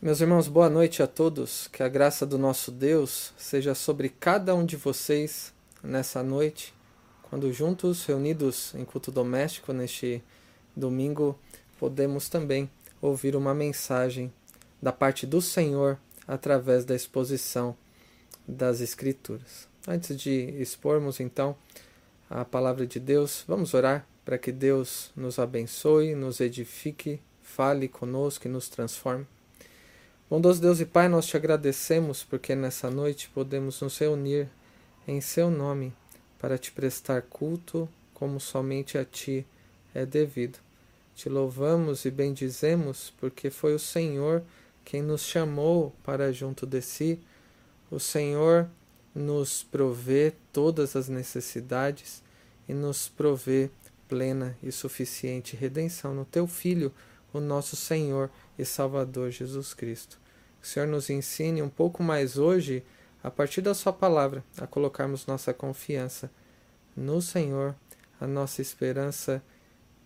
Meus irmãos, boa noite a todos. Que a graça do nosso Deus seja sobre cada um de vocês nessa noite, quando juntos, reunidos em culto doméstico neste domingo, podemos também ouvir uma mensagem da parte do Senhor através da exposição das Escrituras. Antes de expormos então a palavra de Deus, vamos orar para que Deus nos abençoe, nos edifique, fale conosco e nos transforme. Bondoso Deus e Pai, nós te agradecemos porque nessa noite podemos nos reunir em Seu nome para te prestar culto como somente a Ti é devido. Te louvamos e bendizemos porque foi o Senhor quem nos chamou para junto de Si. O Senhor nos provê todas as necessidades e nos provê plena e suficiente redenção no Teu Filho, o nosso Senhor e Salvador Jesus Cristo. Que o Senhor nos ensine um pouco mais hoje, a partir da Sua palavra, a colocarmos nossa confiança no Senhor, a nossa esperança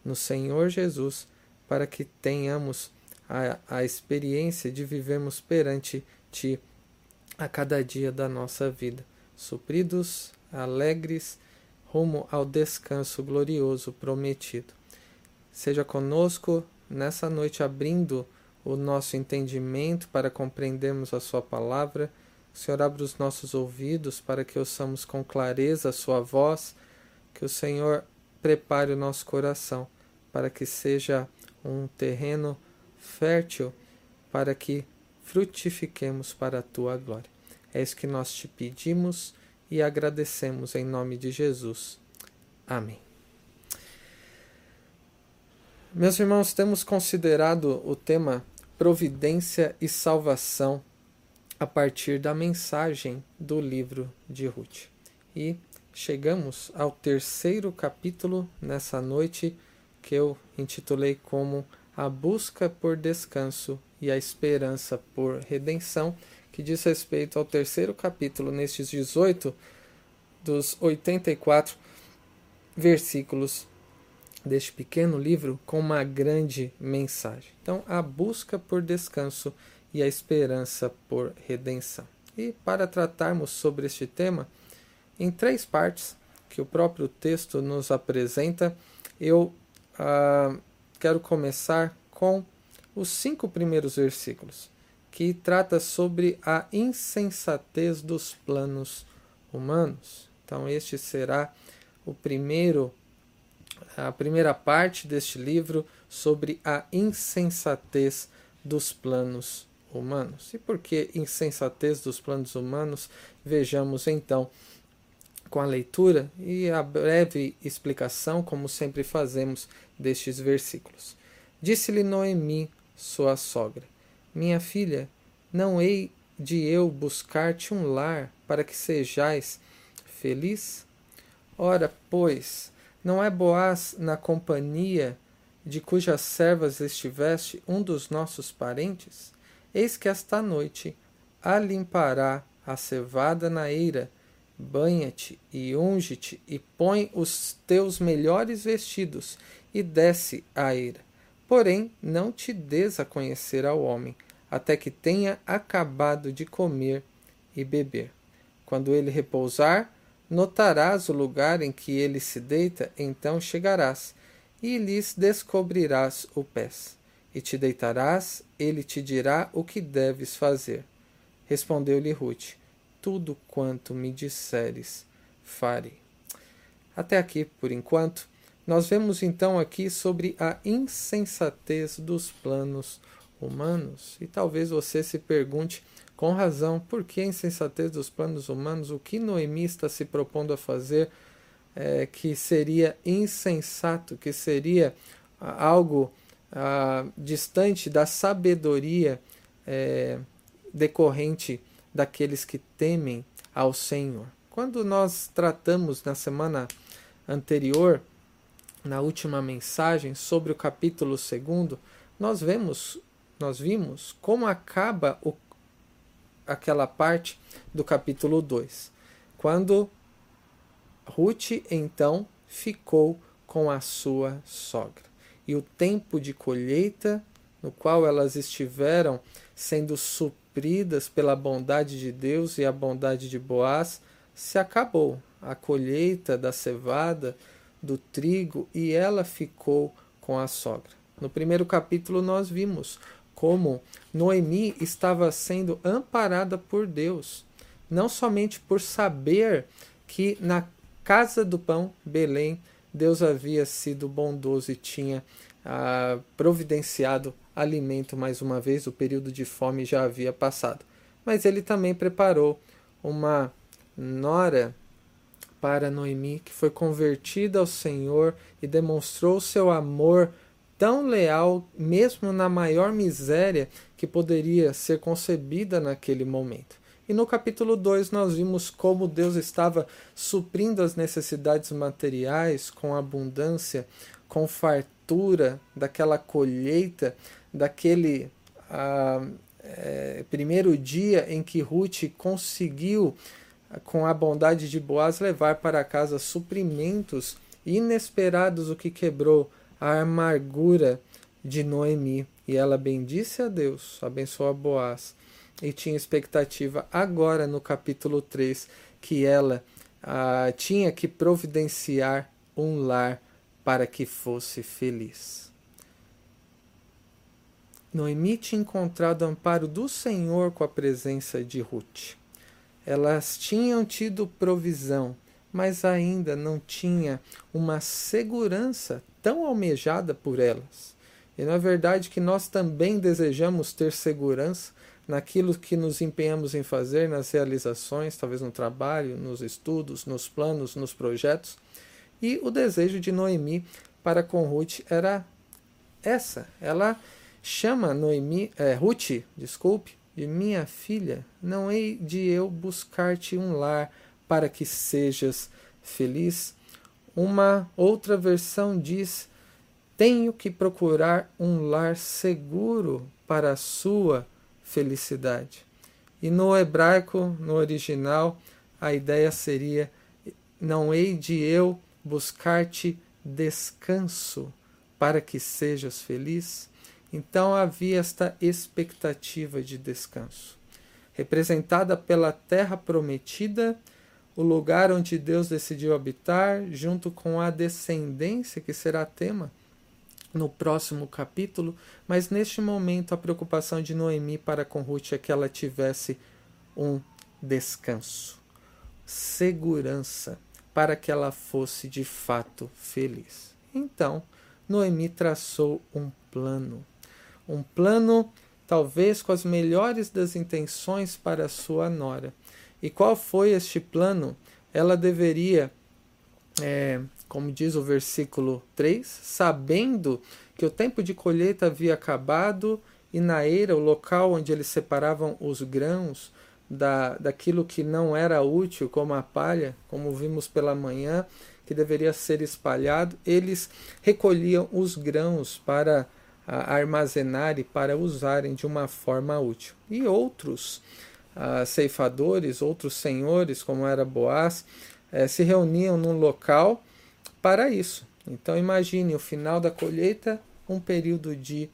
no Senhor Jesus, para que tenhamos a, a experiência de vivermos perante Ti a cada dia da nossa vida, supridos, alegres, rumo ao descanso glorioso prometido. Seja conosco nessa noite abrindo o nosso entendimento para compreendermos a Sua palavra. O Senhor abra os nossos ouvidos para que ouçamos com clareza a Sua voz. Que o Senhor prepare o nosso coração para que seja um terreno fértil para que frutifiquemos para a Tua glória. É isso que nós te pedimos e agradecemos em nome de Jesus. Amém. Meus irmãos, temos considerado o tema providência e salvação a partir da mensagem do livro de Ruth. E chegamos ao terceiro capítulo nessa noite que eu intitulei como A Busca por Descanso e a Esperança por Redenção, que diz respeito ao terceiro capítulo, nestes 18 dos 84 versículos deste pequeno livro com uma grande mensagem. Então, a busca por descanso e a esperança por redenção. E para tratarmos sobre este tema, em três partes que o próprio texto nos apresenta, eu ah, quero começar com os cinco primeiros versículos, que trata sobre a insensatez dos planos humanos. Então, este será o primeiro a primeira parte deste livro sobre a insensatez dos planos humanos. E por que insensatez dos planos humanos? Vejamos então com a leitura e a breve explicação, como sempre fazemos, destes versículos. Disse-lhe Noemi, sua sogra: Minha filha, não hei de eu buscar-te um lar para que sejais feliz? Ora, pois, não é Boaz na companhia de cujas servas estiveste um dos nossos parentes? Eis que esta noite alimpará a cevada na eira, banha-te e unge-te e põe os teus melhores vestidos e desce à eira. Porém, não te des a conhecer ao homem, até que tenha acabado de comer e beber. Quando ele repousar, Notarás o lugar em que ele se deita, então chegarás, e lhes descobrirás o pés. E te deitarás, ele te dirá o que deves fazer. Respondeu-lhe Ruth: Tudo quanto me disseres, farei. Até aqui, por enquanto, nós vemos então aqui sobre a insensatez dos planos humanos. E talvez você se pergunte com razão, por que a insensatez dos planos humanos? O que Noemi está se propondo a fazer é, que seria insensato, que seria algo ah, distante da sabedoria é, decorrente daqueles que temem ao Senhor? Quando nós tratamos na semana anterior, na última mensagem, sobre o capítulo 2, nós vemos, nós vimos como acaba o aquela parte do capítulo 2, quando Ruth então ficou com a sua sogra. E o tempo de colheita no qual elas estiveram sendo supridas pela bondade de Deus e a bondade de Boaz, se acabou. A colheita da cevada, do trigo, e ela ficou com a sogra. No primeiro capítulo, nós vimos como Noemi estava sendo amparada por Deus, não somente por saber que na casa do pão, Belém, Deus havia sido bondoso e tinha ah, providenciado alimento mais uma vez, o período de fome já havia passado. Mas ele também preparou uma nora para Noemi, que foi convertida ao Senhor e demonstrou seu amor tão leal, mesmo na maior miséria que poderia ser concebida naquele momento. E no capítulo 2 nós vimos como Deus estava suprindo as necessidades materiais com abundância, com fartura daquela colheita, daquele ah, é, primeiro dia em que Ruth conseguiu, com a bondade de Boaz, levar para casa suprimentos inesperados, o que quebrou a amargura de Noemi. E ela bendisse a Deus, abençoou a Boaz e tinha expectativa agora no capítulo 3 que ela ah, tinha que providenciar um lar para que fosse feliz. Noemi tinha encontrado amparo do Senhor com a presença de Ruth. Elas tinham tido provisão, mas ainda não tinha uma segurança tão almejada por elas. E não é verdade que nós também desejamos ter segurança naquilo que nos empenhamos em fazer, nas realizações, talvez no trabalho, nos estudos, nos planos, nos projetos. E o desejo de Noemi para com Ruth era essa. Ela chama Noemi, é, Ruth, desculpe, de minha filha, não hei de eu buscar-te um lar para que sejas feliz. Uma outra versão diz: tenho que procurar um lar seguro para a sua felicidade. E no hebraico, no original, a ideia seria: não hei de eu buscar-te descanso para que sejas feliz? Então havia esta expectativa de descanso, representada pela terra prometida, o lugar onde Deus decidiu habitar, junto com a descendência que será tema no próximo capítulo, mas neste momento a preocupação de Noemi para com Ruth é que ela tivesse um descanso, segurança, para que ela fosse de fato feliz. Então, Noemi traçou um plano, um plano talvez com as melhores das intenções para sua nora. E qual foi este plano? Ela deveria é, como diz o versículo 3, sabendo que o tempo de colheita havia acabado e na eira, o local onde eles separavam os grãos da, daquilo que não era útil, como a palha, como vimos pela manhã, que deveria ser espalhado, eles recolhiam os grãos para armazenar e para usarem de uma forma útil. E outros ceifadores, outros senhores, como era Boaz, eh, se reuniam num local para isso. Então imagine o final da colheita, um período de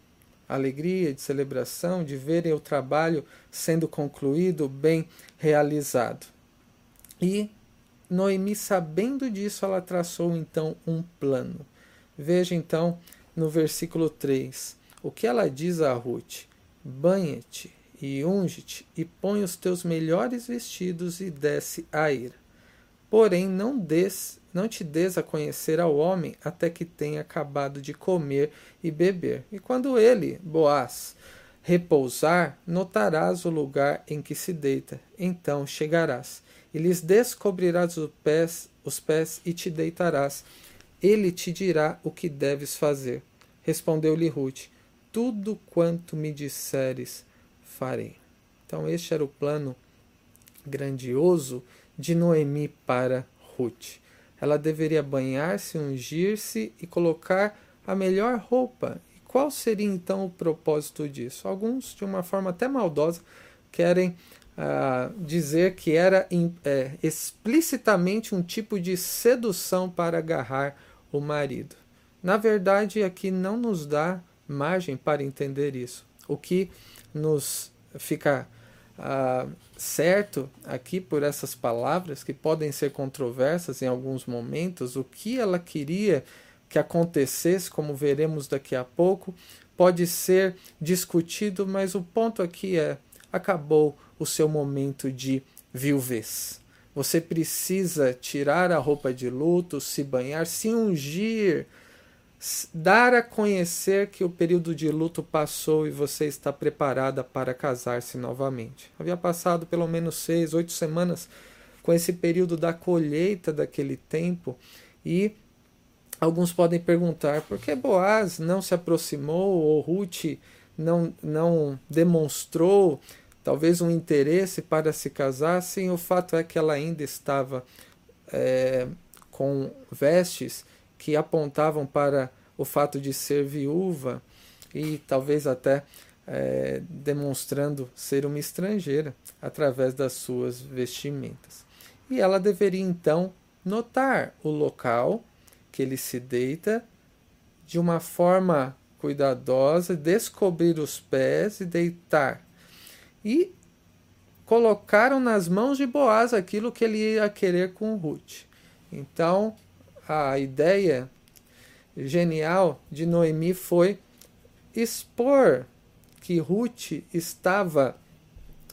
alegria, de celebração, de verem o trabalho sendo concluído, bem realizado. E Noemi, sabendo disso, ela traçou então um plano. Veja então no versículo 3 o que ela diz a Ruth: Banha-te e unge-te e põe os teus melhores vestidos e desce a ira. Porém, não des não te des a conhecer ao homem até que tenha acabado de comer e beber. E quando ele, Boaz, repousar, notarás o lugar em que se deita. Então chegarás, e lhes descobrirás os pés, os pés e te deitarás. Ele te dirá o que deves fazer. Respondeu-lhe Ruth: Tudo quanto me disseres, farei. Então, este era o plano grandioso de Noemi para Ruth ela deveria banhar-se, ungir-se e colocar a melhor roupa. E qual seria então o propósito disso? Alguns, de uma forma até maldosa, querem uh, dizer que era é, explicitamente um tipo de sedução para agarrar o marido. Na verdade, aqui não nos dá margem para entender isso. O que nos fica ah, certo aqui por essas palavras, que podem ser controversas em alguns momentos, o que ela queria que acontecesse, como veremos daqui a pouco, pode ser discutido, mas o ponto aqui é: acabou o seu momento de viuvez. Você precisa tirar a roupa de luto, se banhar, se ungir, dar a conhecer que o período de luto passou e você está preparada para casar-se novamente. Havia passado pelo menos seis, oito semanas com esse período da colheita daquele tempo e alguns podem perguntar por que Boaz não se aproximou ou Ruth não, não demonstrou talvez um interesse para se casar, sim, o fato é que ela ainda estava é, com vestes que apontavam para o fato de ser viúva e talvez até é, demonstrando ser uma estrangeira através das suas vestimentas. E ela deveria então notar o local que ele se deita de uma forma cuidadosa, descobrir os pés e deitar e colocaram nas mãos de Boaz aquilo que ele ia querer com Ruth. Então, a ideia genial de Noemi foi expor que Ruth estava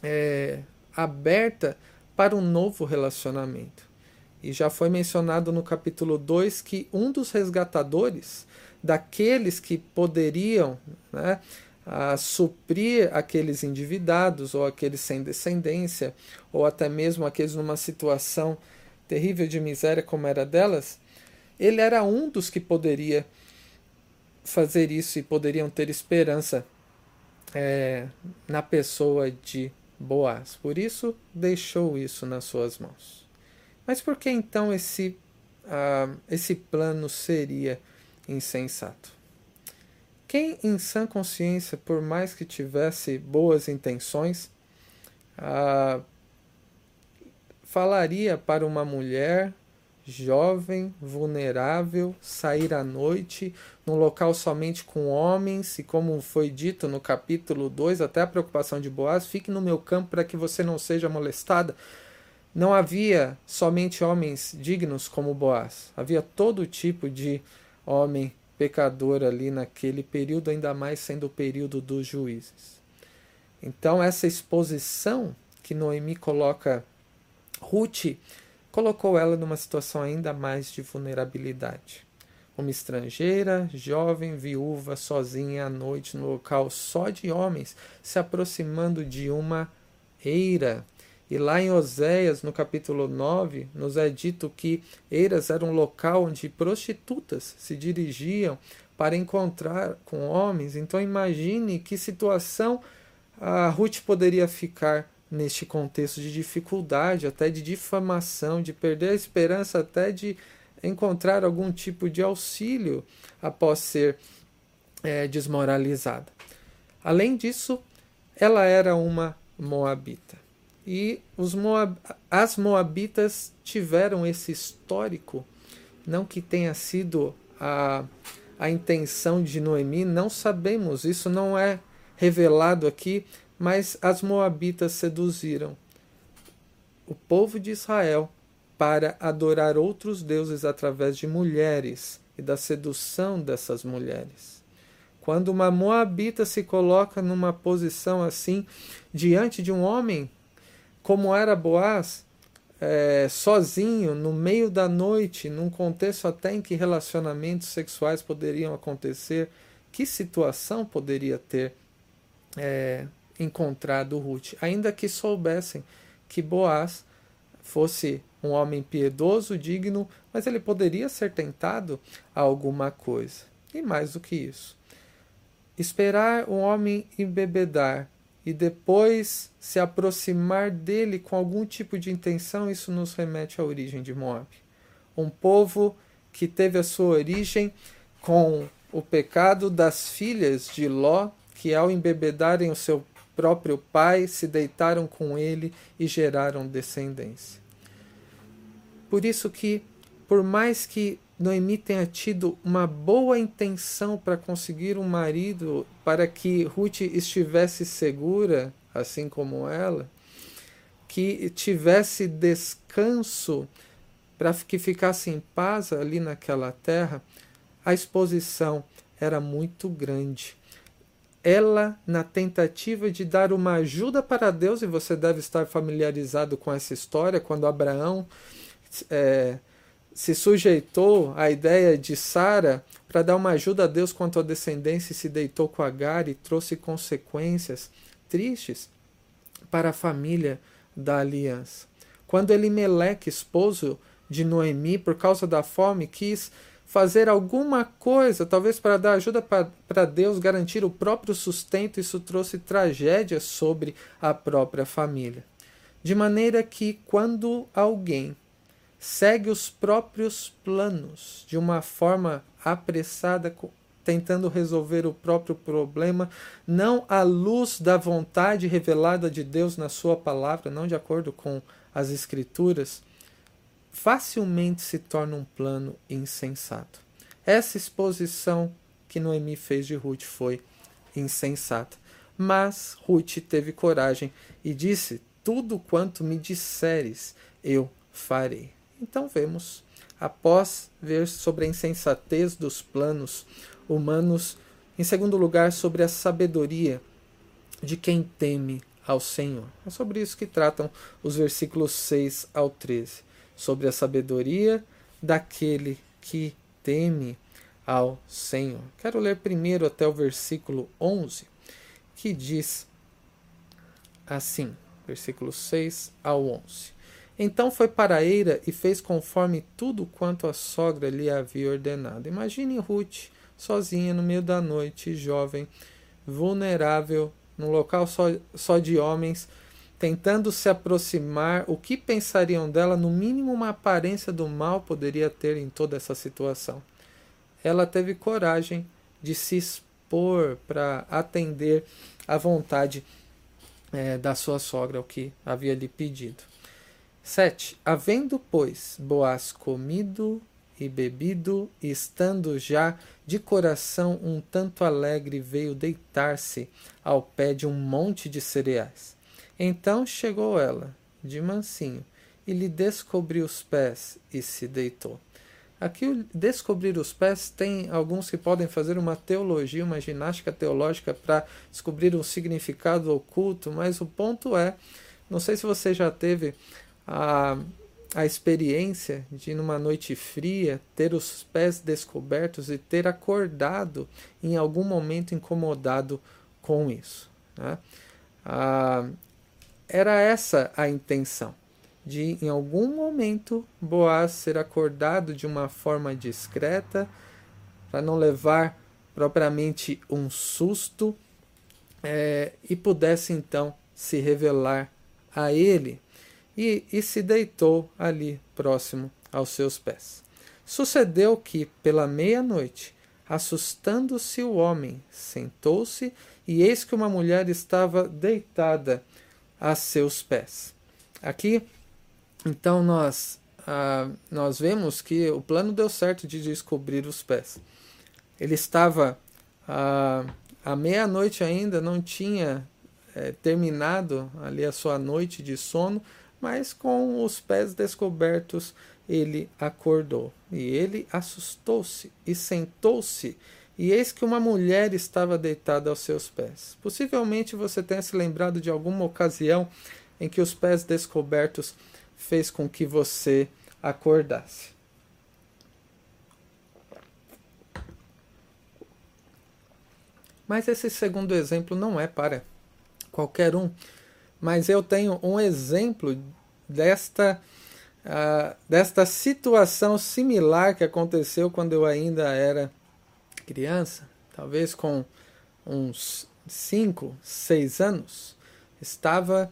é, aberta para um novo relacionamento. E já foi mencionado no capítulo 2 que um dos resgatadores, daqueles que poderiam né, a suprir aqueles endividados ou aqueles sem descendência ou até mesmo aqueles numa situação terrível de miséria como era delas, ele era um dos que poderia fazer isso e poderiam ter esperança é, na pessoa de Boaz. Por isso deixou isso nas suas mãos. Mas por que então esse, uh, esse plano seria insensato? Quem em sã consciência, por mais que tivesse boas intenções, ah, falaria para uma mulher jovem, vulnerável, sair à noite, num local somente com homens, e como foi dito no capítulo 2, até a preocupação de Boaz, fique no meu campo para que você não seja molestada. Não havia somente homens dignos como Boaz, havia todo tipo de homem pecador ali naquele período, ainda mais sendo o período dos juízes. Então, essa exposição que Noemi coloca Ruth, colocou ela numa situação ainda mais de vulnerabilidade. Uma estrangeira, jovem, viúva, sozinha à noite, no local só de homens, se aproximando de uma eira e lá em Oséias, no capítulo 9, nos é dito que Eiras era um local onde prostitutas se dirigiam para encontrar com homens. Então imagine que situação a Ruth poderia ficar neste contexto de dificuldade, até de difamação, de perder a esperança até de encontrar algum tipo de auxílio após ser é, desmoralizada. Além disso, ela era uma moabita. E os Moab, as Moabitas tiveram esse histórico, não que tenha sido a, a intenção de Noemi, não sabemos, isso não é revelado aqui, mas as Moabitas seduziram o povo de Israel para adorar outros deuses através de mulheres e da sedução dessas mulheres. Quando uma Moabita se coloca numa posição assim diante de um homem como era Boaz, é, sozinho, no meio da noite, num contexto até em que relacionamentos sexuais poderiam acontecer, que situação poderia ter é, encontrado Ruth? Ainda que soubessem que Boaz fosse um homem piedoso, digno, mas ele poderia ser tentado a alguma coisa. E mais do que isso. Esperar um homem embebedar e depois se aproximar dele com algum tipo de intenção, isso nos remete à origem de Moab. Um povo que teve a sua origem com o pecado das filhas de Ló, que ao embebedarem o seu próprio pai, se deitaram com ele e geraram descendência. Por isso que, por mais que Noemi tenha tido uma boa intenção para conseguir um marido para que Ruth estivesse segura, assim como ela, que tivesse descanso para que ficasse em paz ali naquela terra, a exposição era muito grande. Ela, na tentativa de dar uma ajuda para Deus, e você deve estar familiarizado com essa história, quando Abraão é, se sujeitou à ideia de Sara para dar uma ajuda a Deus quanto à descendência e se deitou com Agar e trouxe consequências tristes para a família da aliança. Quando Elimeleque, esposo de Noemi, por causa da fome, quis fazer alguma coisa, talvez para dar ajuda para Deus garantir o próprio sustento, isso trouxe tragédia sobre a própria família. De maneira que, quando alguém segue os próprios planos de uma forma apressada, tentando resolver o próprio problema, não à luz da vontade revelada de Deus na Sua palavra, não de acordo com as Escrituras, facilmente se torna um plano insensato. Essa exposição que Noemi fez de Ruth foi insensata. Mas Ruth teve coragem e disse: Tudo quanto me disseres, eu farei. Então vemos, após ver sobre a insensatez dos planos humanos, em segundo lugar, sobre a sabedoria de quem teme ao Senhor. É sobre isso que tratam os versículos 6 ao 13 sobre a sabedoria daquele que teme ao Senhor. Quero ler primeiro até o versículo 11, que diz assim, versículo 6 ao 11. Então foi para a eira e fez conforme tudo quanto a sogra lhe havia ordenado. Imagine Ruth sozinha no meio da noite, jovem, vulnerável, num local só, só de homens, tentando se aproximar, o que pensariam dela? No mínimo, uma aparência do mal poderia ter em toda essa situação. Ela teve coragem de se expor para atender à vontade é, da sua sogra, o que havia lhe pedido. 7. Havendo, pois, Boaz comido e bebido, e estando já de coração um tanto alegre, veio deitar-se ao pé de um monte de cereais. Então chegou ela, de mansinho, e lhe descobriu os pés e se deitou. Aqui, descobrir os pés, tem alguns que podem fazer uma teologia, uma ginástica teológica para descobrir um significado oculto, mas o ponto é: não sei se você já teve a, a experiência de, numa noite fria, ter os pés descobertos e ter acordado em algum momento incomodado com isso. Né? Ah, era essa a intenção, de em algum momento Boaz ser acordado de uma forma discreta, para não levar propriamente um susto, é, e pudesse então se revelar a ele, e, e se deitou ali próximo aos seus pés. Sucedeu que, pela meia-noite, assustando-se o homem, sentou-se, e eis que uma mulher estava deitada a seus pés. Aqui, então, nós, ah, nós vemos que o plano deu certo de descobrir os pés. Ele estava ah, à meia-noite ainda, não tinha é, terminado ali a sua noite de sono, mas com os pés descobertos ele acordou. E ele assustou-se e sentou-se e eis que uma mulher estava deitada aos seus pés. Possivelmente você tenha se lembrado de alguma ocasião em que os pés descobertos fez com que você acordasse. Mas esse segundo exemplo não é para qualquer um. Mas eu tenho um exemplo desta, uh, desta situação similar que aconteceu quando eu ainda era criança, talvez com uns 5, 6 anos, estava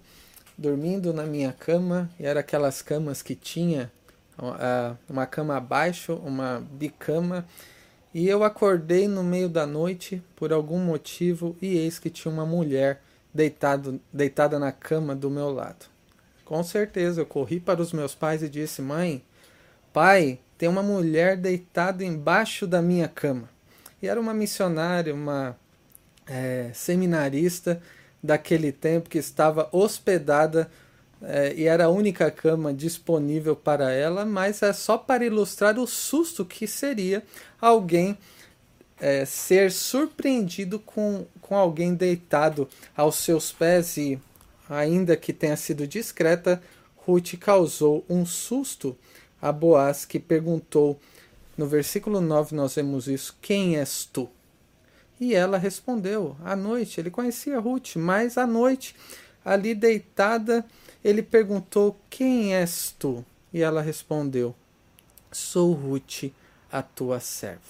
dormindo na minha cama e era aquelas camas que tinha uh, uma cama abaixo, uma bicama, e eu acordei no meio da noite por algum motivo e eis que tinha uma mulher deitado, deitada na cama do meu lado. Com certeza eu corri para os meus pais e disse: Mãe, pai, tem uma mulher deitada embaixo da minha cama. E era uma missionária, uma é, seminarista daquele tempo que estava hospedada é, e era a única cama disponível para ela, mas é só para ilustrar o susto que seria alguém é, ser surpreendido com, com alguém deitado aos seus pés e, ainda que tenha sido discreta, Ruth causou um susto a Boaz, que perguntou, no versículo 9 nós vemos isso: Quem és tu? E ela respondeu: À noite. Ele conhecia Ruth, mas à noite, ali deitada, ele perguntou: Quem és tu? E ela respondeu: Sou Ruth, a tua serva.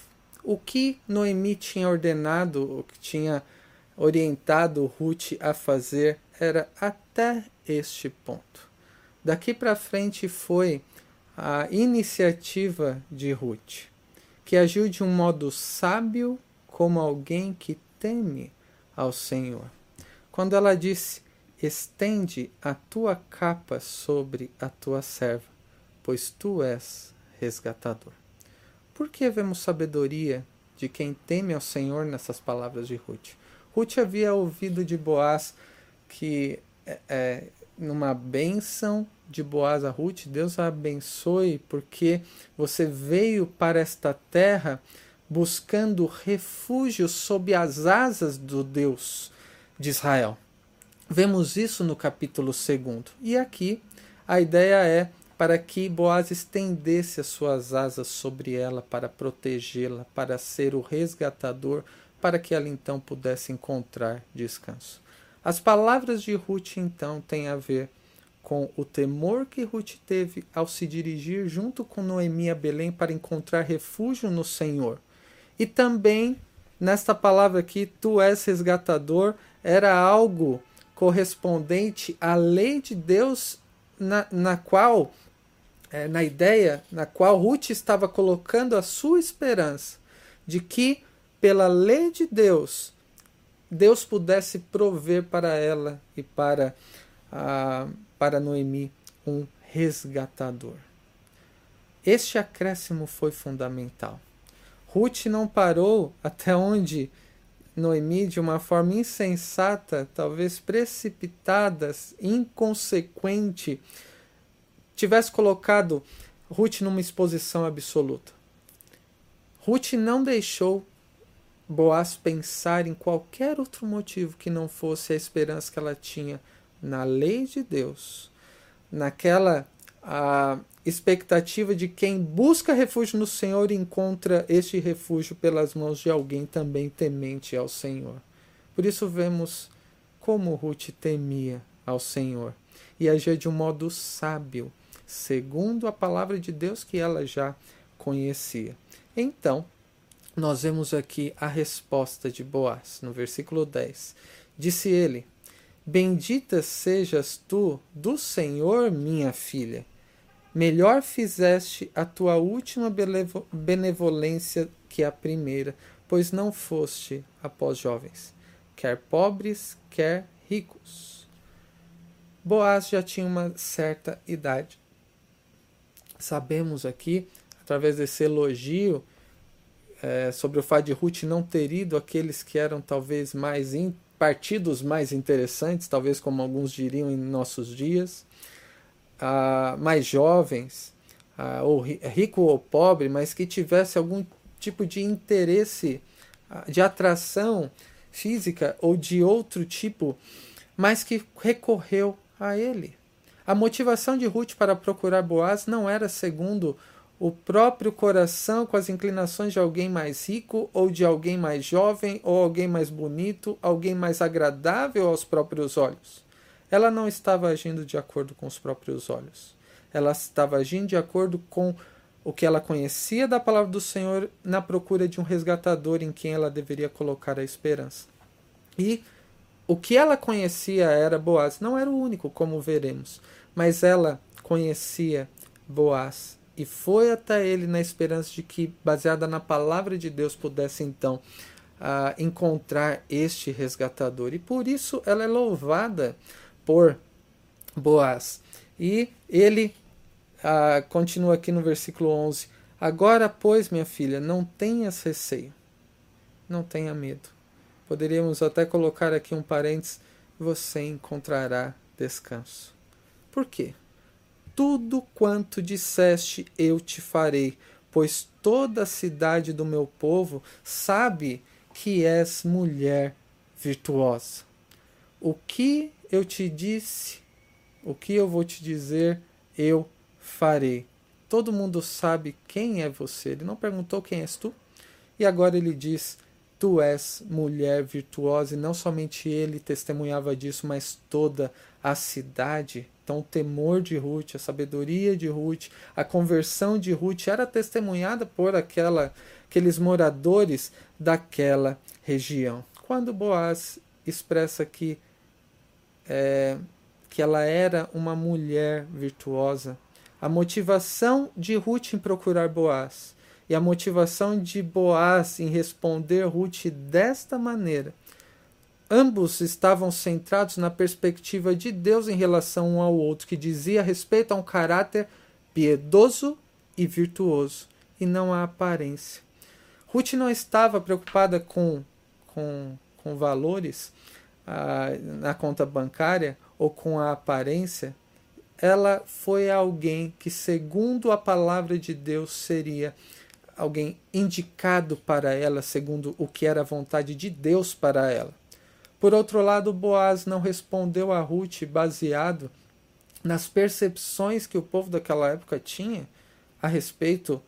O que Noemi tinha ordenado, o que tinha orientado Ruth a fazer, era até este ponto. Daqui para frente foi a iniciativa de Ruth, que agiu de um modo sábio como alguém que teme ao Senhor. Quando ela disse: Estende a tua capa sobre a tua serva, pois tu és resgatador. Por que vemos sabedoria de quem teme ao Senhor nessas palavras de Ruth? Ruth havia ouvido de Boaz que é, é, numa bênção de Boaz a Ruth, Deus a abençoe, porque você veio para esta terra buscando refúgio sob as asas do Deus de Israel. Vemos isso no capítulo 2. E aqui a ideia é para que Boaz estendesse as suas asas sobre ela para protegê-la, para ser o resgatador, para que ela então pudesse encontrar descanso. As palavras de Ruth então têm a ver com o temor que Ruth teve ao se dirigir junto com Noemi a Belém para encontrar refúgio no Senhor. E também nesta palavra aqui, tu és resgatador, era algo correspondente à lei de Deus na, na qual é, na ideia na qual Ruth estava colocando a sua esperança de que, pela lei de Deus, Deus pudesse prover para ela e para, a, para Noemi um resgatador. Este acréscimo foi fundamental. Ruth não parou até onde Noemi, de uma forma insensata, talvez precipitada, inconsequente, tivesse colocado Ruth numa exposição absoluta. Ruth não deixou Boaz pensar em qualquer outro motivo que não fosse a esperança que ela tinha na lei de Deus, naquela a expectativa de quem busca refúgio no Senhor e encontra este refúgio pelas mãos de alguém também temente ao Senhor. Por isso vemos como Ruth temia ao Senhor e agia de um modo sábio, segundo a palavra de Deus que ela já conhecia. Então, nós vemos aqui a resposta de Boaz, no versículo 10. Disse ele: Bendita sejas tu do Senhor, minha filha. Melhor fizeste a tua última benevolência que a primeira, pois não foste após jovens, quer pobres, quer ricos. Boaz já tinha uma certa idade sabemos aqui, através desse elogio, é, sobre o fato de Ruth não ter ido aqueles que eram talvez mais partidos mais interessantes, talvez como alguns diriam em nossos dias, ah, mais jovens, ah, ou rico ou pobre, mas que tivesse algum tipo de interesse, ah, de atração física ou de outro tipo, mas que recorreu a ele. A motivação de Ruth para procurar Boaz não era segundo o próprio coração com as inclinações de alguém mais rico ou de alguém mais jovem ou alguém mais bonito, alguém mais agradável aos próprios olhos. Ela não estava agindo de acordo com os próprios olhos. Ela estava agindo de acordo com o que ela conhecia da palavra do Senhor na procura de um resgatador em quem ela deveria colocar a esperança. E o que ela conhecia era Boaz, não era o único, como veremos, mas ela conhecia Boaz e foi até ele na esperança de que, baseada na palavra de Deus, pudesse então uh, encontrar este resgatador. E por isso ela é louvada por Boaz. E ele uh, continua aqui no versículo 11: Agora, pois, minha filha, não tenhas receio, não tenha medo. Poderíamos até colocar aqui um parênteses: você encontrará descanso. Por quê? Tudo quanto disseste eu te farei, pois toda a cidade do meu povo sabe que és mulher virtuosa. O que eu te disse, o que eu vou te dizer, eu farei. Todo mundo sabe quem é você. Ele não perguntou quem és tu. E agora ele diz: Tu és mulher virtuosa. E não somente ele testemunhava disso, mas toda a cidade. Então, o temor de Ruth, a sabedoria de Ruth, a conversão de Ruth era testemunhada por aquela, aqueles moradores daquela região. Quando Boaz expressa que é, que ela era uma mulher virtuosa. A motivação de Ruth em procurar Boaz e a motivação de Boaz em responder Ruth desta maneira. Ambos estavam centrados na perspectiva de Deus em relação um ao outro, que dizia respeito a um caráter piedoso e virtuoso, e não a aparência. Ruth não estava preocupada com, com, com valores, na conta bancária ou com a aparência, ela foi alguém que, segundo a palavra de Deus, seria alguém indicado para ela, segundo o que era a vontade de Deus para ela. Por outro lado, Boaz não respondeu a Ruth baseado nas percepções que o povo daquela época tinha a respeito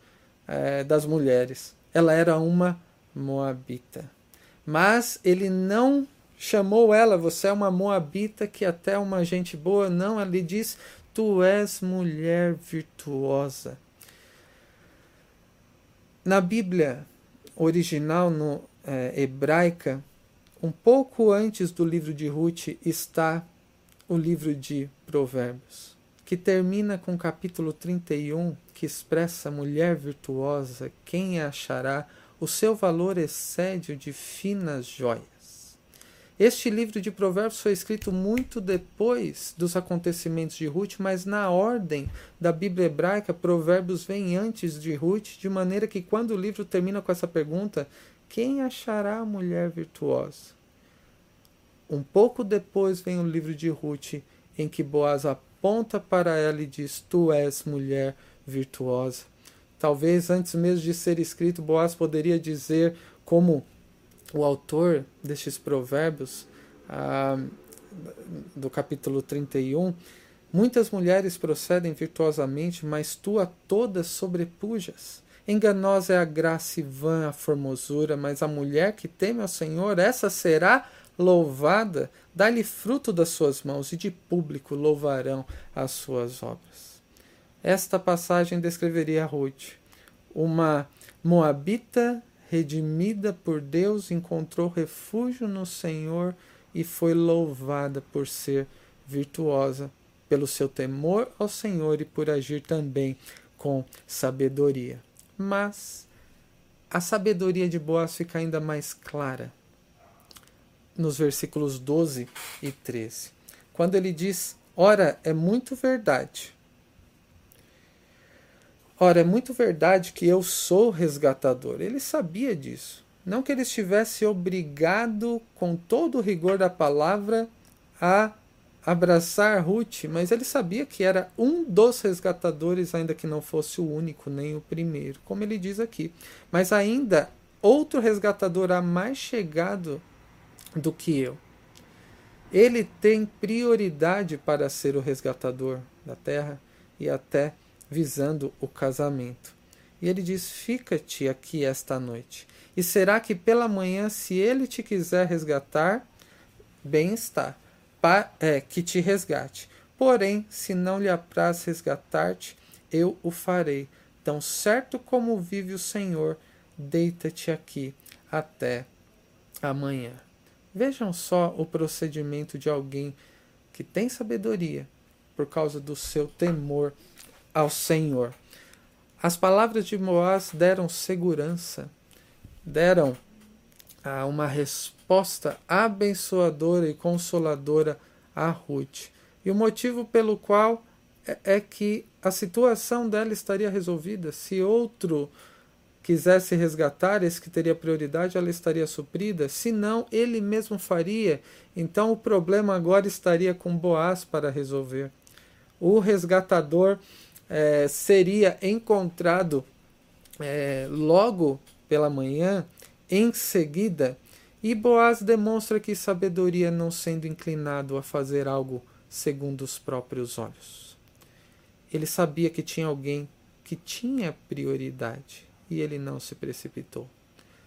eh, das mulheres. Ela era uma moabita. Mas ele não chamou ela, você é uma moabita que até é uma gente boa. Não, ele diz, tu és mulher virtuosa. Na Bíblia original, no é, hebraica, um pouco antes do livro de Ruth está o livro de Provérbios, que termina com o capítulo 31, que expressa a mulher virtuosa, quem a achará, o seu valor excede o de finas joias. Este livro de Provérbios foi escrito muito depois dos acontecimentos de Ruth, mas na ordem da Bíblia hebraica, Provérbios vem antes de Ruth, de maneira que quando o livro termina com essa pergunta, quem achará a mulher virtuosa? Um pouco depois vem o livro de Ruth, em que Boaz aponta para ela e diz: Tu és mulher virtuosa. Talvez antes mesmo de ser escrito, Boaz poderia dizer, como o autor destes provérbios, ah, do capítulo 31, muitas mulheres procedem virtuosamente, mas tu a todas sobrepujas. Enganosa é a graça e vã a formosura, mas a mulher que teme ao Senhor, essa será louvada, dá-lhe fruto das suas mãos, e de público louvarão as suas obras. Esta passagem descreveria Ruth, uma moabita redimida por Deus, encontrou refúgio no Senhor e foi louvada por ser virtuosa, pelo seu temor ao Senhor e por agir também com sabedoria. Mas a sabedoria de Boaz fica ainda mais clara nos versículos 12 e 13, quando ele diz: Ora, é muito verdade Ora, é muito verdade que eu sou resgatador. Ele sabia disso. Não que ele estivesse obrigado, com todo o rigor da palavra, a abraçar Ruth, mas ele sabia que era um dos resgatadores, ainda que não fosse o único, nem o primeiro, como ele diz aqui. Mas ainda outro resgatador há mais chegado do que eu. Ele tem prioridade para ser o resgatador da terra e até visando o casamento. E ele diz: Fica-te aqui esta noite. E será que pela manhã, se ele te quiser resgatar, bem está, é, que te resgate. Porém, se não lhe apraz resgatar-te, eu o farei. Tão certo como vive o Senhor, deita-te aqui até amanhã. Vejam só o procedimento de alguém que tem sabedoria por causa do seu temor ao Senhor. As palavras de Moás deram segurança, deram ah, uma resposta abençoadora e consoladora a Ruth. E o motivo pelo qual é, é que a situação dela estaria resolvida. Se outro quisesse resgatar, esse que teria prioridade, ela estaria suprida. Se não, ele mesmo faria. Então o problema agora estaria com Boaz para resolver. O resgatador é, seria encontrado é, logo pela manhã, em seguida, e Boaz demonstra que sabedoria não sendo inclinado a fazer algo segundo os próprios olhos. Ele sabia que tinha alguém que tinha prioridade e ele não se precipitou.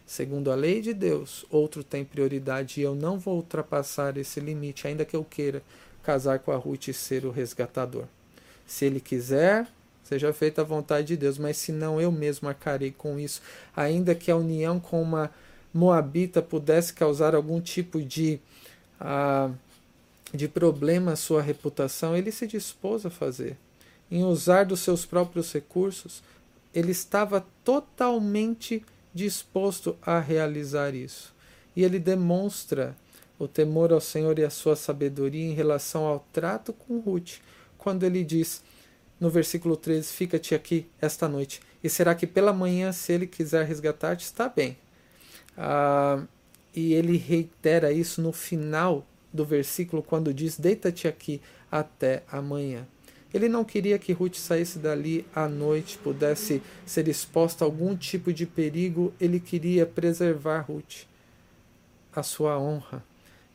Segundo a lei de Deus, outro tem prioridade e eu não vou ultrapassar esse limite, ainda que eu queira casar com a Ruth e ser o resgatador. Se ele quiser, seja feita a vontade de Deus, mas se não, eu mesmo arcarei com isso, ainda que a união com uma moabita pudesse causar algum tipo de, uh, de problema à sua reputação, ele se dispôs a fazer. Em usar dos seus próprios recursos, ele estava totalmente disposto a realizar isso. E ele demonstra o temor ao Senhor e a sua sabedoria em relação ao trato com Ruth, quando ele diz no versículo 13: Fica-te aqui esta noite, e será que pela manhã, se ele quiser resgatar-te, está bem. Ah, e ele reitera isso no final do versículo, quando diz: Deita-te aqui até amanhã. Ele não queria que Ruth saísse dali à noite, pudesse ser exposta a algum tipo de perigo. Ele queria preservar Ruth, a sua honra,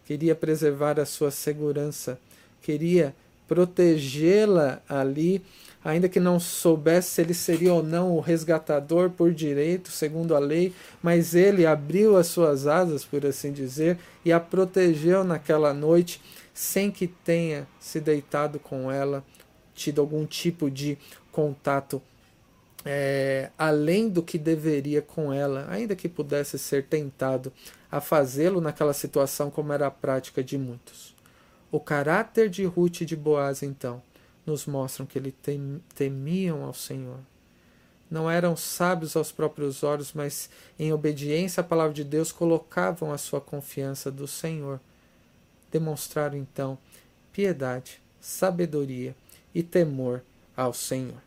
queria preservar a sua segurança, queria protegê-la ali, ainda que não soubesse se ele seria ou não o resgatador por direito, segundo a lei, mas ele abriu as suas asas, por assim dizer, e a protegeu naquela noite, sem que tenha se deitado com ela tido algum tipo de contato é, além do que deveria com ela, ainda que pudesse ser tentado a fazê-lo naquela situação, como era a prática de muitos. O caráter de Ruth e de Boaz, então, nos mostram que ele temiam ao Senhor. Não eram sábios aos próprios olhos, mas em obediência à palavra de Deus colocavam a sua confiança do Senhor. Demonstraram então piedade, sabedoria e temor ao Senhor.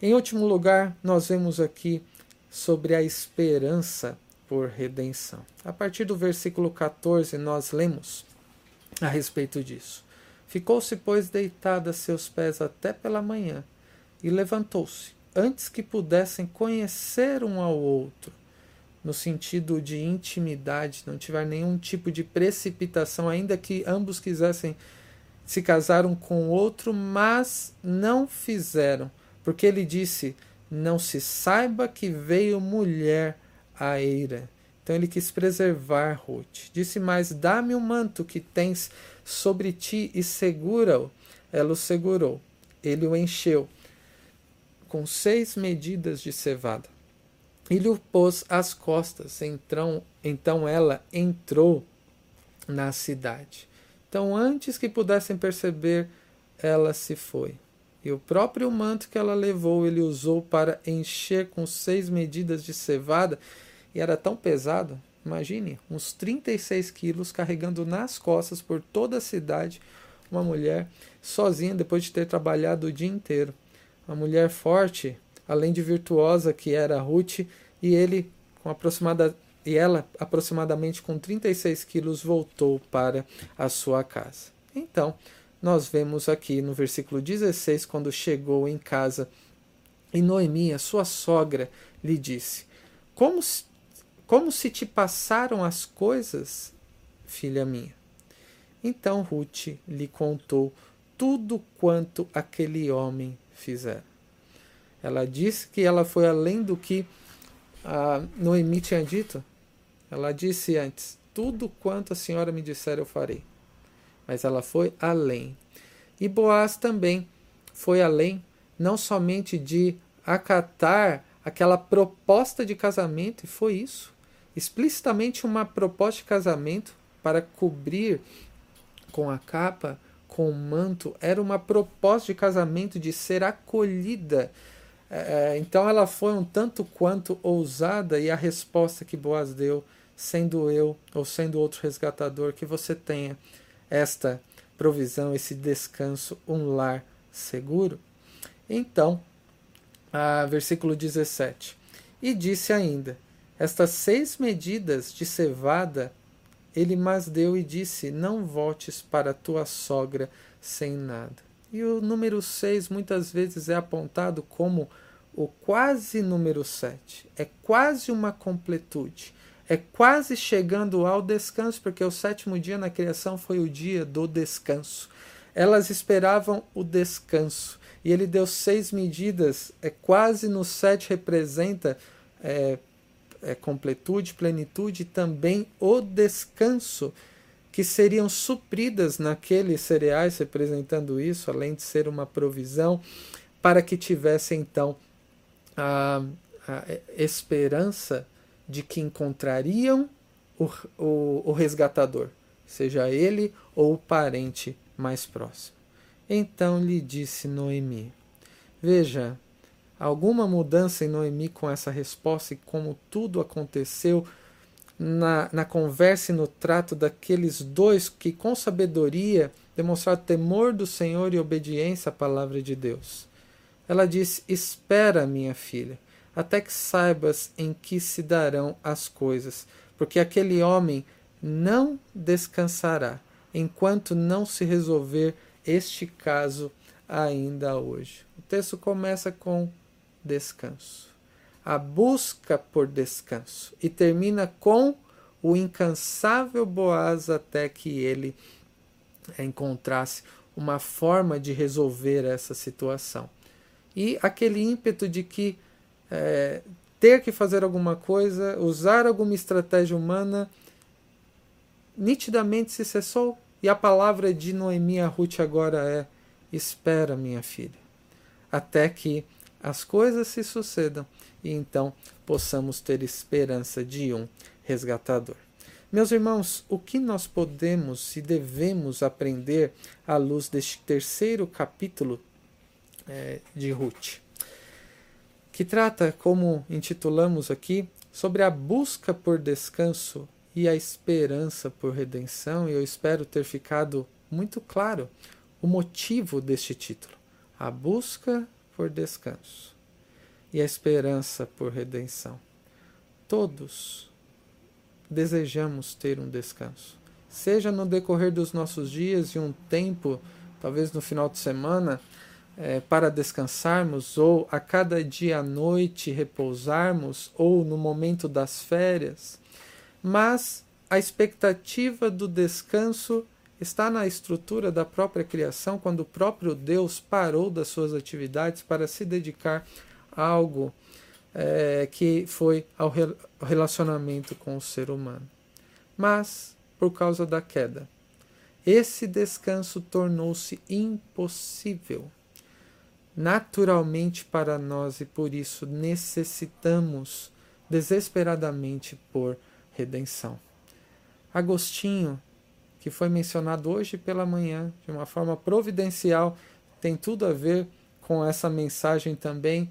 Em último lugar, nós vemos aqui sobre a esperança por redenção. A partir do versículo 14, nós lemos a respeito disso. Ficou-se, pois, deitada a seus pés até pela manhã, e levantou-se, antes que pudessem conhecer um ao outro, no sentido de intimidade, não tiver nenhum tipo de precipitação, ainda que ambos quisessem se casaram com outro, mas não fizeram, porque ele disse: Não se saiba que veio mulher à eira. Então ele quis preservar Ruth. Disse mais: Dá-me o manto que tens sobre ti e segura-o. Ela o segurou. Ele o encheu com seis medidas de cevada. E lhe pôs às costas. Então, então ela entrou na cidade. Então, antes que pudessem perceber, ela se foi. E o próprio manto que ela levou, ele usou para encher com seis medidas de cevada, e era tão pesado, imagine, uns 36 quilos carregando nas costas por toda a cidade, uma mulher sozinha depois de ter trabalhado o dia inteiro. Uma mulher forte, além de virtuosa que era Ruth, e ele com aproximada e ela, aproximadamente com 36 quilos, voltou para a sua casa. Então, nós vemos aqui no versículo 16, quando chegou em casa, e Noemi, a sua sogra, lhe disse: Como como se te passaram as coisas, filha minha? Então Ruth lhe contou tudo quanto aquele homem fizera. Ela disse que ela foi além do que a Noemi tinha dito, ela disse antes: Tudo quanto a senhora me disser eu farei. Mas ela foi além. E Boaz também foi além, não somente de acatar aquela proposta de casamento, e foi isso. Explicitamente uma proposta de casamento para cobrir com a capa, com o manto, era uma proposta de casamento de ser acolhida é, é, então ela foi um tanto quanto ousada e a resposta que Boaz deu, sendo eu ou sendo outro resgatador, que você tenha esta provisão, esse descanso, um lar seguro. Então, a versículo 17. E disse ainda: Estas seis medidas de cevada ele mas deu e disse: Não voltes para tua sogra sem nada. E o número 6 muitas vezes é apontado como o quase número 7. É quase uma completude. É quase chegando ao descanso, porque o sétimo dia na criação foi o dia do descanso. Elas esperavam o descanso. E ele deu seis medidas, é quase no sete representa é, é, completude, plenitude também o descanso que seriam supridas naqueles cereais, representando isso, além de ser uma provisão, para que tivesse então a, a esperança de que encontrariam o, o, o resgatador, seja ele ou o parente mais próximo. Então lhe disse Noemi: Veja, alguma mudança em Noemi com essa resposta e como tudo aconteceu na, na conversa e no trato daqueles dois que, com sabedoria, demonstraram temor do Senhor e obediência à palavra de Deus. Ela disse: Espera, minha filha, até que saibas em que se darão as coisas, porque aquele homem não descansará enquanto não se resolver este caso ainda hoje. O texto começa com descanso a busca por descanso e termina com o incansável Boaz até que ele encontrasse uma forma de resolver essa situação. E aquele ímpeto de que é, ter que fazer alguma coisa, usar alguma estratégia humana, nitidamente se cessou. E a palavra de Noemi a Ruth agora é: Espera, minha filha, até que as coisas se sucedam e então possamos ter esperança de um resgatador. Meus irmãos, o que nós podemos e devemos aprender à luz deste terceiro capítulo é, de Ruth, que trata, como intitulamos aqui, sobre a busca por descanso e a esperança por redenção, e eu espero ter ficado muito claro o motivo deste título: a busca por descanso e a esperança por redenção. Todos desejamos ter um descanso, seja no decorrer dos nossos dias e um tempo, talvez no final de semana, é, para descansarmos, ou a cada dia à noite repousarmos, ou no momento das férias, mas a expectativa do descanso está na estrutura da própria criação, quando o próprio Deus parou das suas atividades para se dedicar a algo é, que foi ao relacionamento com o ser humano. Mas, por causa da queda, esse descanso tornou-se impossível naturalmente para nós e por isso necessitamos desesperadamente por redenção. Agostinho que foi mencionado hoje pela manhã, de uma forma providencial, tem tudo a ver com essa mensagem também.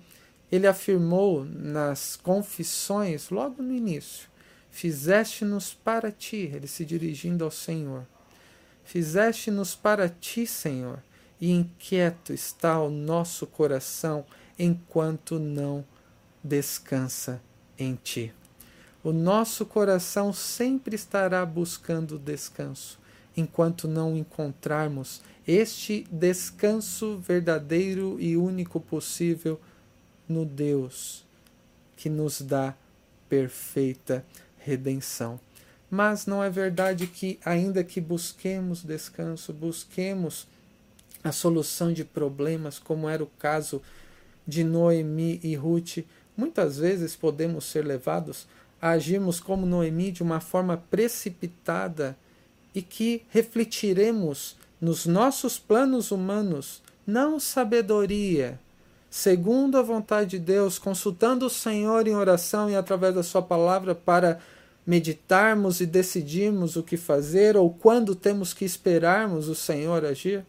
Ele afirmou nas confissões, logo no início: Fizeste-nos para ti, ele se dirigindo ao Senhor. Fizeste-nos para ti, Senhor, e inquieto está o nosso coração enquanto não descansa em ti o nosso coração sempre estará buscando descanso, enquanto não encontrarmos este descanso verdadeiro e único possível no Deus que nos dá perfeita redenção. Mas não é verdade que, ainda que busquemos descanso, busquemos a solução de problemas, como era o caso de Noemi e Ruth, muitas vezes podemos ser levados agirmos como Noemi de uma forma precipitada e que refletiremos nos nossos planos humanos não sabedoria, segundo a vontade de Deus, consultando o Senhor em oração e através da Sua palavra para meditarmos e decidirmos o que fazer ou quando temos que esperarmos o Senhor agir?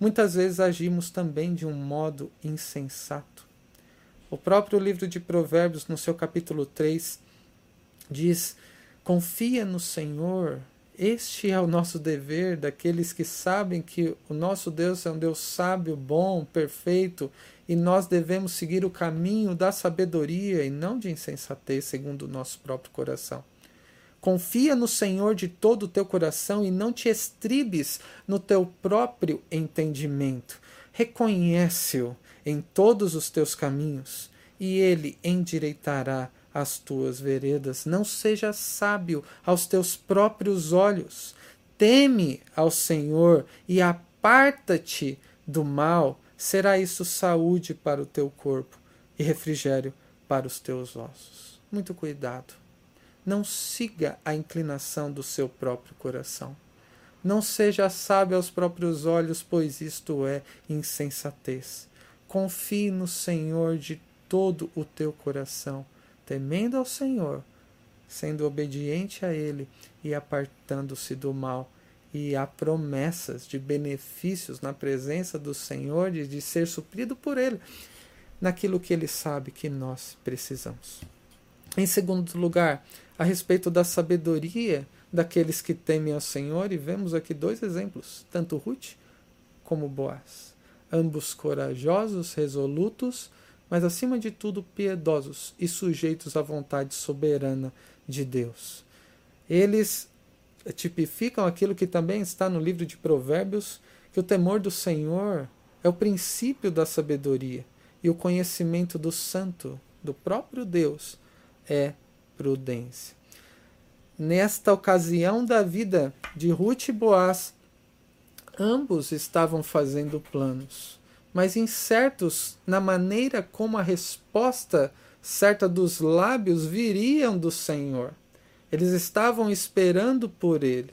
Muitas vezes agimos também de um modo insensato. O próprio livro de Provérbios, no seu capítulo 3, diz: Confia no Senhor, Este é o nosso dever daqueles que sabem que o nosso Deus é um Deus sábio, bom, perfeito, e nós devemos seguir o caminho da sabedoria e não de insensatez, segundo o nosso próprio coração. Confia no Senhor de todo o teu coração e não te estribes no teu próprio entendimento. Reconhece-o em todos os teus caminhos e ele endireitará as tuas veredas. Não seja sábio aos teus próprios olhos. Teme ao Senhor e aparta-te do mal. Será isso saúde para o teu corpo e refrigério para os teus ossos. Muito cuidado. Não siga a inclinação do seu próprio coração. Não seja sábio aos próprios olhos, pois isto é insensatez. Confie no Senhor de todo o teu coração, temendo ao Senhor, sendo obediente a Ele e apartando-se do mal. E há promessas de benefícios na presença do Senhor, de, de ser suprido por Ele, naquilo que Ele sabe que nós precisamos. Em segundo lugar, a respeito da sabedoria daqueles que temem ao Senhor, e vemos aqui dois exemplos, tanto Ruth como Boaz. Ambos corajosos, resolutos, mas acima de tudo piedosos e sujeitos à vontade soberana de Deus. Eles tipificam aquilo que também está no livro de Provérbios, que o temor do Senhor é o princípio da sabedoria e o conhecimento do santo, do próprio Deus, é prudência. Nesta ocasião da vida de Ruth e Boaz, ambos estavam fazendo planos mas incertos na maneira como a resposta certa dos lábios viriam do Senhor. Eles estavam esperando por ele.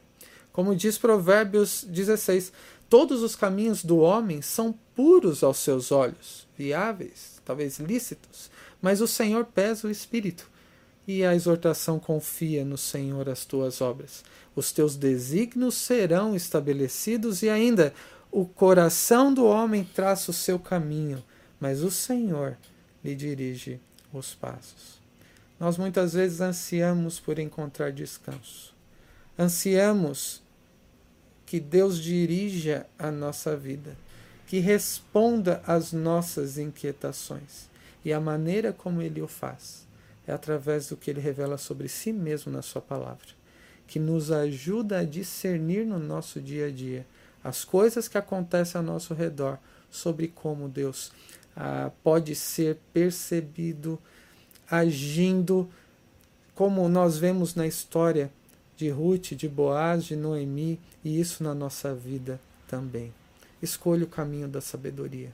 Como diz Provérbios 16: Todos os caminhos do homem são puros aos seus olhos, viáveis, talvez lícitos, mas o Senhor pesa o espírito. E a exortação confia no Senhor as tuas obras. Os teus desígnios serão estabelecidos e ainda o coração do homem traça o seu caminho, mas o Senhor lhe dirige os passos. Nós muitas vezes ansiamos por encontrar descanso. Ansiamos que Deus dirija a nossa vida, que responda às nossas inquietações. E a maneira como ele o faz é através do que ele revela sobre si mesmo na sua palavra, que nos ajuda a discernir no nosso dia a dia as coisas que acontecem ao nosso redor, sobre como Deus ah, pode ser percebido agindo, como nós vemos na história de Ruth, de Boaz, de Noemi, e isso na nossa vida também. Escolha o caminho da sabedoria,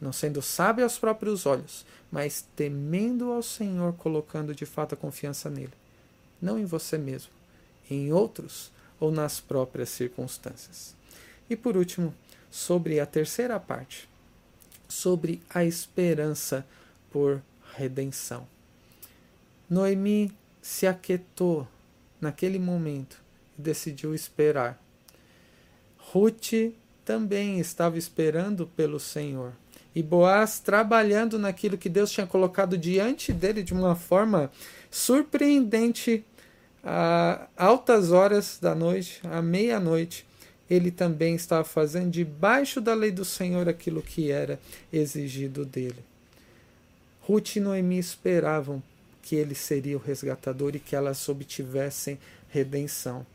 não sendo sábio aos próprios olhos, mas temendo ao Senhor, colocando de fato a confiança nele, não em você mesmo, em outros ou nas próprias circunstâncias. E por último, sobre a terceira parte, sobre a esperança por redenção. Noemi se aquietou naquele momento e decidiu esperar. Ruth também estava esperando pelo Senhor. E Boaz trabalhando naquilo que Deus tinha colocado diante dele de uma forma surpreendente, a altas horas da noite, à meia-noite, ele também estava fazendo debaixo da lei do Senhor aquilo que era exigido dele. Ruth e Noemi esperavam que ele seria o resgatador e que elas obtivessem redenção.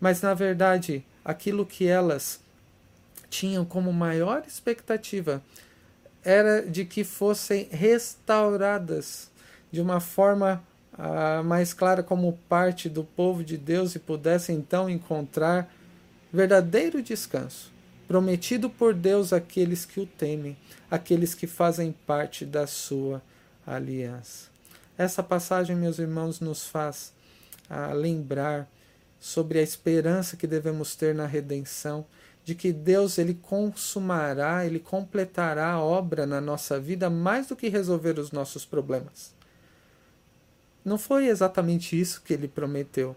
Mas, na verdade, aquilo que elas tinham como maior expectativa era de que fossem restauradas de uma forma ah, mais clara como parte do povo de Deus e pudessem então encontrar verdadeiro descanso, prometido por Deus àqueles que o temem, àqueles que fazem parte da sua aliança. Essa passagem, meus irmãos, nos faz a lembrar sobre a esperança que devemos ter na redenção, de que Deus ele consumará, ele completará a obra na nossa vida mais do que resolver os nossos problemas. Não foi exatamente isso que ele prometeu.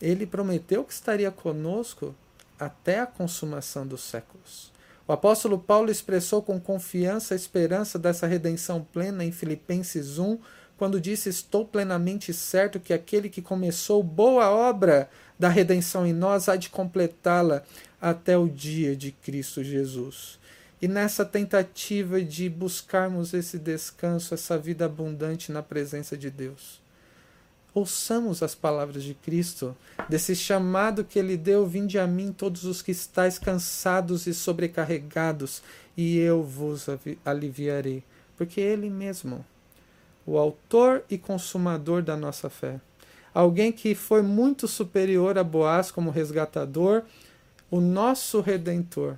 Ele prometeu que estaria conosco até a consumação dos séculos. O apóstolo Paulo expressou com confiança a esperança dessa redenção plena em Filipenses 1, quando disse: Estou plenamente certo que aquele que começou boa obra da redenção em nós há de completá-la até o dia de Cristo Jesus. E nessa tentativa de buscarmos esse descanso, essa vida abundante na presença de Deus, ouçamos as palavras de Cristo, desse chamado que ele deu: Vinde a mim, todos os que estáis cansados e sobrecarregados, e eu vos aliviarei. Porque Ele mesmo, o Autor e Consumador da nossa fé, alguém que foi muito superior a Boaz como resgatador, o nosso Redentor,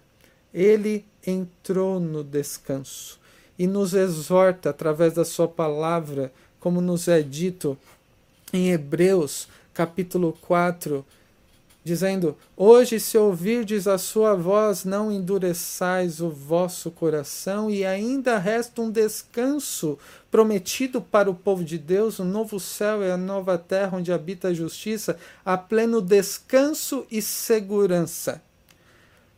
ele entrou no descanso e nos exorta através da Sua palavra, como nos é dito em Hebreus, capítulo 4, dizendo: Hoje, se ouvirdes a sua voz, não endureçais o vosso coração, e ainda resta um descanso prometido para o povo de Deus, o novo céu e a nova terra onde habita a justiça, a pleno descanso e segurança.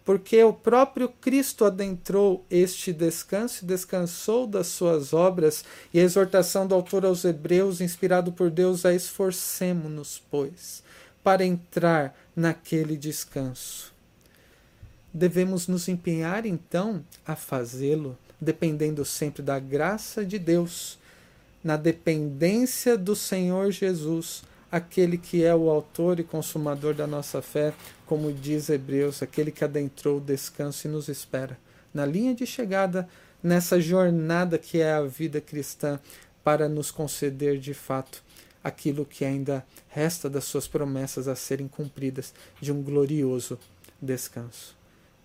Porque o próprio Cristo adentrou este descanso e descansou das suas obras, e a exortação do autor aos Hebreus, inspirado por Deus, é esforcemo-nos, pois, para entrar naquele descanso. Devemos nos empenhar então a fazê-lo, dependendo sempre da graça de Deus, na dependência do Senhor Jesus, aquele que é o autor e consumador da nossa fé, como diz Hebreus, aquele que adentrou o descanso e nos espera na linha de chegada nessa jornada que é a vida cristã para nos conceder de fato aquilo que ainda resta das suas promessas a serem cumpridas de um glorioso descanso.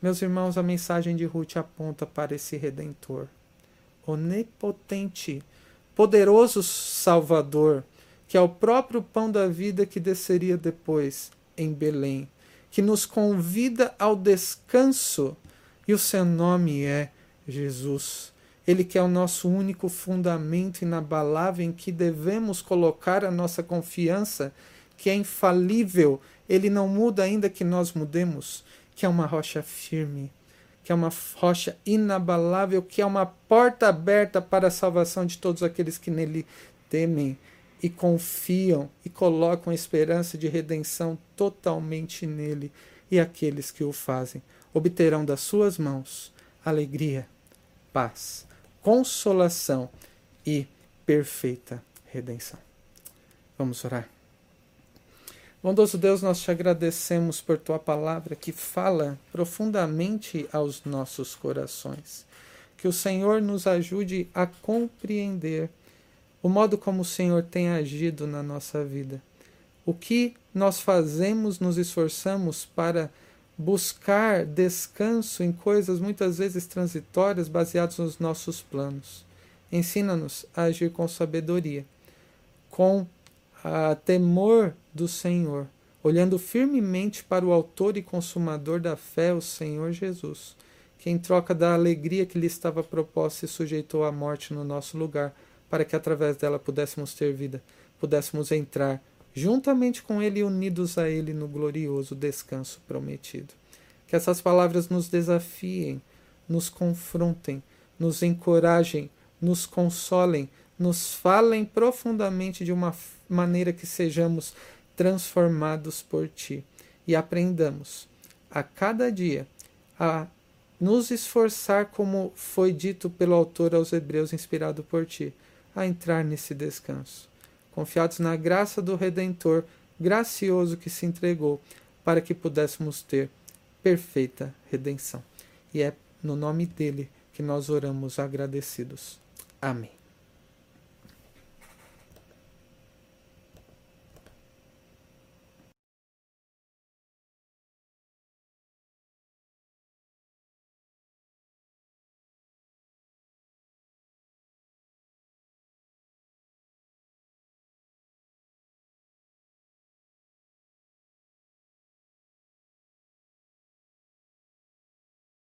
Meus irmãos, a mensagem de Ruth aponta para esse redentor, onipotente, poderoso Salvador, que é o próprio pão da vida que desceria depois em Belém, que nos convida ao descanso, e o seu nome é Jesus. Ele que é o nosso único fundamento inabalável em que devemos colocar a nossa confiança, que é infalível, ele não muda ainda que nós mudemos, que é uma rocha firme, que é uma rocha inabalável, que é uma porta aberta para a salvação de todos aqueles que nele temem e confiam e colocam a esperança de redenção totalmente nele, e aqueles que o fazem obterão das suas mãos alegria, paz consolação e perfeita redenção. Vamos orar. Bondoso Deus, nós te agradecemos por tua palavra que fala profundamente aos nossos corações. Que o Senhor nos ajude a compreender o modo como o Senhor tem agido na nossa vida. O que nós fazemos, nos esforçamos para buscar descanso em coisas muitas vezes transitórias baseadas nos nossos planos. Ensina-nos a agir com sabedoria, com a temor do Senhor, olhando firmemente para o Autor e Consumador da fé, o Senhor Jesus, que em troca da alegria que lhe estava proposta se sujeitou à morte no nosso lugar, para que através dela pudéssemos ter vida, pudéssemos entrar juntamente com Ele, unidos a Ele no glorioso descanso prometido. Que essas palavras nos desafiem, nos confrontem, nos encorajem, nos consolem, nos falem profundamente de uma maneira que sejamos transformados por Ti e aprendamos a cada dia a nos esforçar, como foi dito pelo autor aos Hebreus, inspirado por Ti, a entrar nesse descanso confiados na graça do Redentor gracioso que se entregou para que pudéssemos ter perfeita redenção. E é no nome dele que nós oramos agradecidos. Amém.